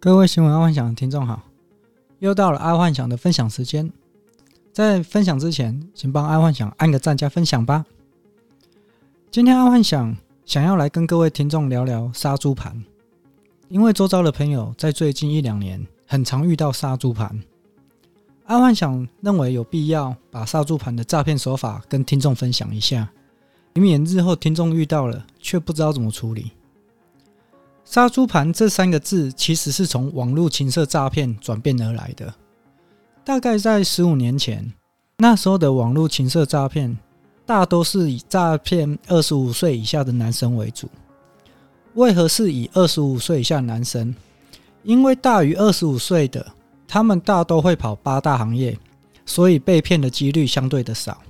各位新闻爱幻想的听众好，又到了爱幻想的分享时间。在分享之前，请帮爱幻想按个赞加分享吧。今天爱幻想想要来跟各位听众聊聊杀猪盘，因为周遭的朋友在最近一两年很常遇到杀猪盘。爱幻想认为有必要把杀猪盘的诈骗手法跟听众分享一下，以免日后听众遇到了却不知道怎么处理。杀猪盘这三个字其实是从网络情色诈骗转变而来的。大概在十五年前，那时候的网络情色诈骗大都是以诈骗二十五岁以下的男生为主。为何是以二十五岁以下男生？因为大于二十五岁的，他们大都会跑八大行业，所以被骗的几率相对的少。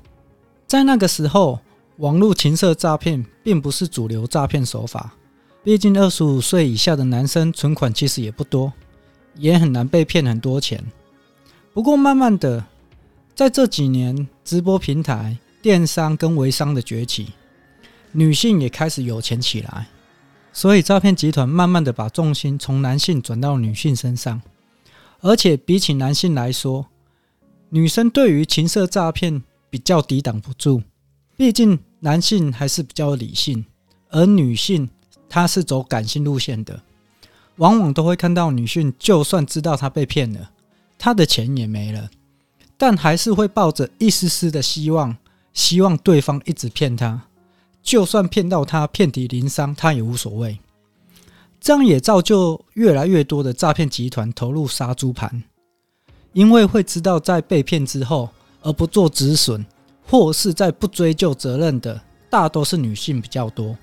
在那个时候，网络情色诈骗并不是主流诈骗手法。毕竟二十五岁以下的男生存款其实也不多，也很难被骗很多钱。不过慢慢的，在这几年直播平台、电商跟微商的崛起，女性也开始有钱起来，所以诈骗集团慢慢的把重心从男性转到女性身上。而且比起男性来说，女生对于情色诈骗比较抵挡不住，毕竟男性还是比较理性，而女性。他是走感性路线的，往往都会看到女性，就算知道他被骗了，他的钱也没了，但还是会抱着一丝丝的希望，希望对方一直骗他，就算骗到他遍体鳞伤，他也无所谓。这样也造就越来越多的诈骗集团投入杀猪盘，因为会知道在被骗之后，而不做止损，或是在不追究责任的，大多是女性比较多。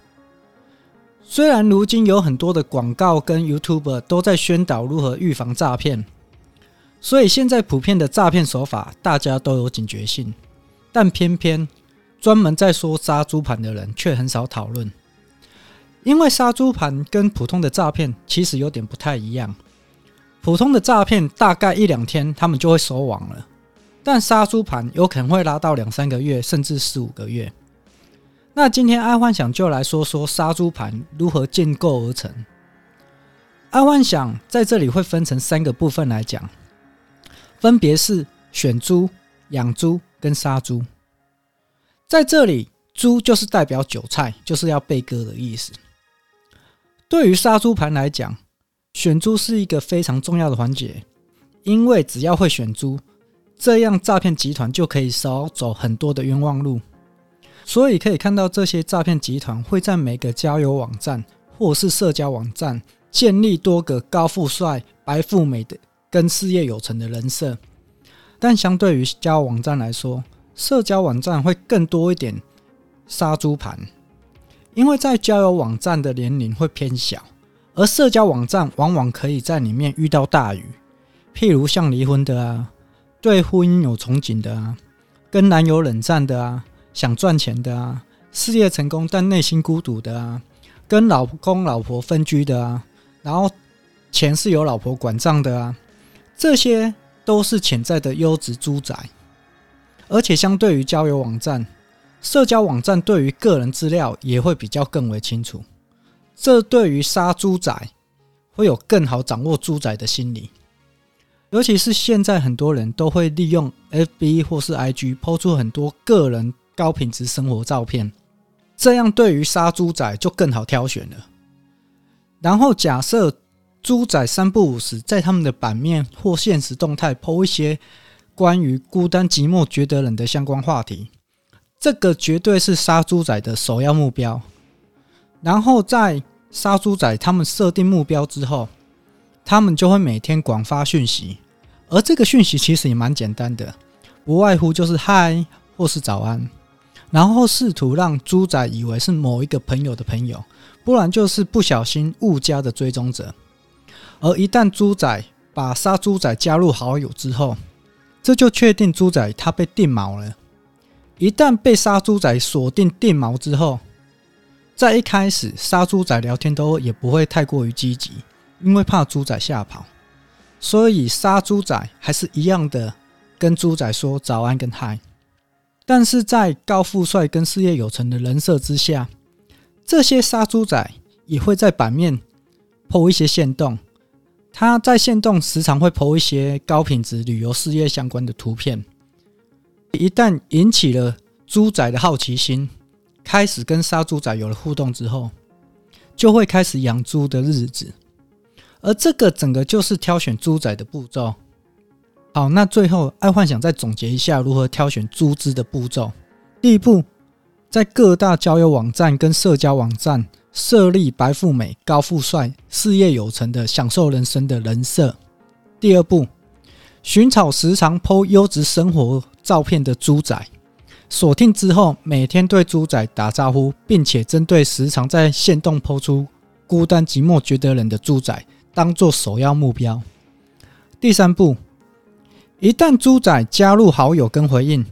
虽然如今有很多的广告跟 YouTuber 都在宣导如何预防诈骗，所以现在普遍的诈骗手法大家都有警觉性，但偏偏专门在说杀猪盘的人却很少讨论，因为杀猪盘跟普通的诈骗其实有点不太一样。普通的诈骗大概一两天他们就会收网了，但杀猪盘有可能会拉到两三个月，甚至四五个月。那今天爱幻想就来说说杀猪盘如何建构而成。爱幻想在这里会分成三个部分来讲，分别是选猪、养猪跟杀猪。在这里，猪就是代表韭菜，就是要被割的意思。对于杀猪盘来讲，选猪是一个非常重要的环节，因为只要会选猪，这样诈骗集团就可以少走很多的冤枉路。所以可以看到，这些诈骗集团会在每个交友网站或是社交网站建立多个高富帅、白富美的跟事业有成的人设。但相对于交友网站来说，社交网站会更多一点杀猪盘，因为在交友网站的年龄会偏小，而社交网站往往可以在里面遇到大鱼，譬如像离婚的啊，对婚姻有憧憬的啊，跟男友冷战的啊。想赚钱的啊，事业成功但内心孤独的啊，跟老公老婆分居的啊，然后钱是由老婆管账的啊，这些都是潜在的优质猪仔。而且相对于交友网站，社交网站对于个人资料也会比较更为清楚。这对于杀猪仔会有更好掌握猪仔的心理。尤其是现在很多人都会利用 FB 或是 IG 抛出很多个人。高品质生活照片，这样对于杀猪仔就更好挑选了。然后假设猪仔三不五时在他们的版面或现实动态 po 一些关于孤单寂寞觉得冷的相关话题，这个绝对是杀猪仔的首要目标。然后在杀猪仔他们设定目标之后，他们就会每天广发讯息，而这个讯息其实也蛮简单的，不外乎就是嗨或是早安。然后试图让猪仔以为是某一个朋友的朋友，不然就是不小心误加的追踪者。而一旦猪仔把杀猪仔加入好友之后，这就确定猪仔他被定锚了。一旦被杀猪仔锁定定锚之后，在一开始杀猪仔聊天都也不会太过于积极，因为怕猪仔吓跑，所以杀猪仔还是一样的跟猪仔说早安跟嗨。但是在高富帅跟事业有成的人设之下，这些杀猪仔也会在版面 po 一些线动，他在线动时常会 po 一些高品质旅游事业相关的图片，一旦引起了猪仔的好奇心，开始跟杀猪仔有了互动之后，就会开始养猪的日子。而这个整个就是挑选猪仔的步骤。好，那最后爱幻想再总结一下如何挑选猪只的步骤。第一步，在各大交友网站跟社交网站。设立白富美、高富帅、事业有成的享受人生的人设。第二步，寻找时常 PO 优质生活照片的猪仔，锁定之后，每天对猪仔打招呼，并且针对时常在线动 PO 出孤单寂寞觉得冷的猪仔，当做首要目标。第三步，一旦猪仔加入好友跟回应，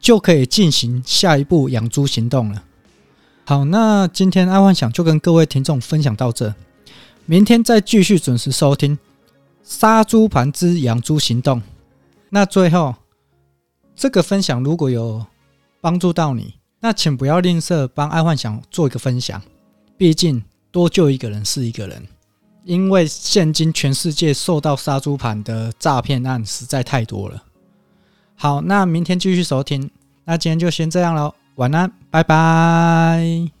就可以进行下一步养猪行动了。好，那今天爱幻想就跟各位听众分享到这，明天再继续准时收听《杀猪盘之养猪行动》。那最后，这个分享如果有帮助到你，那请不要吝啬帮爱幻想做一个分享，毕竟多救一个人是一个人。因为现今全世界受到杀猪盘的诈骗案实在太多了。好，那明天继续收听，那今天就先这样喽。晚安，拜拜。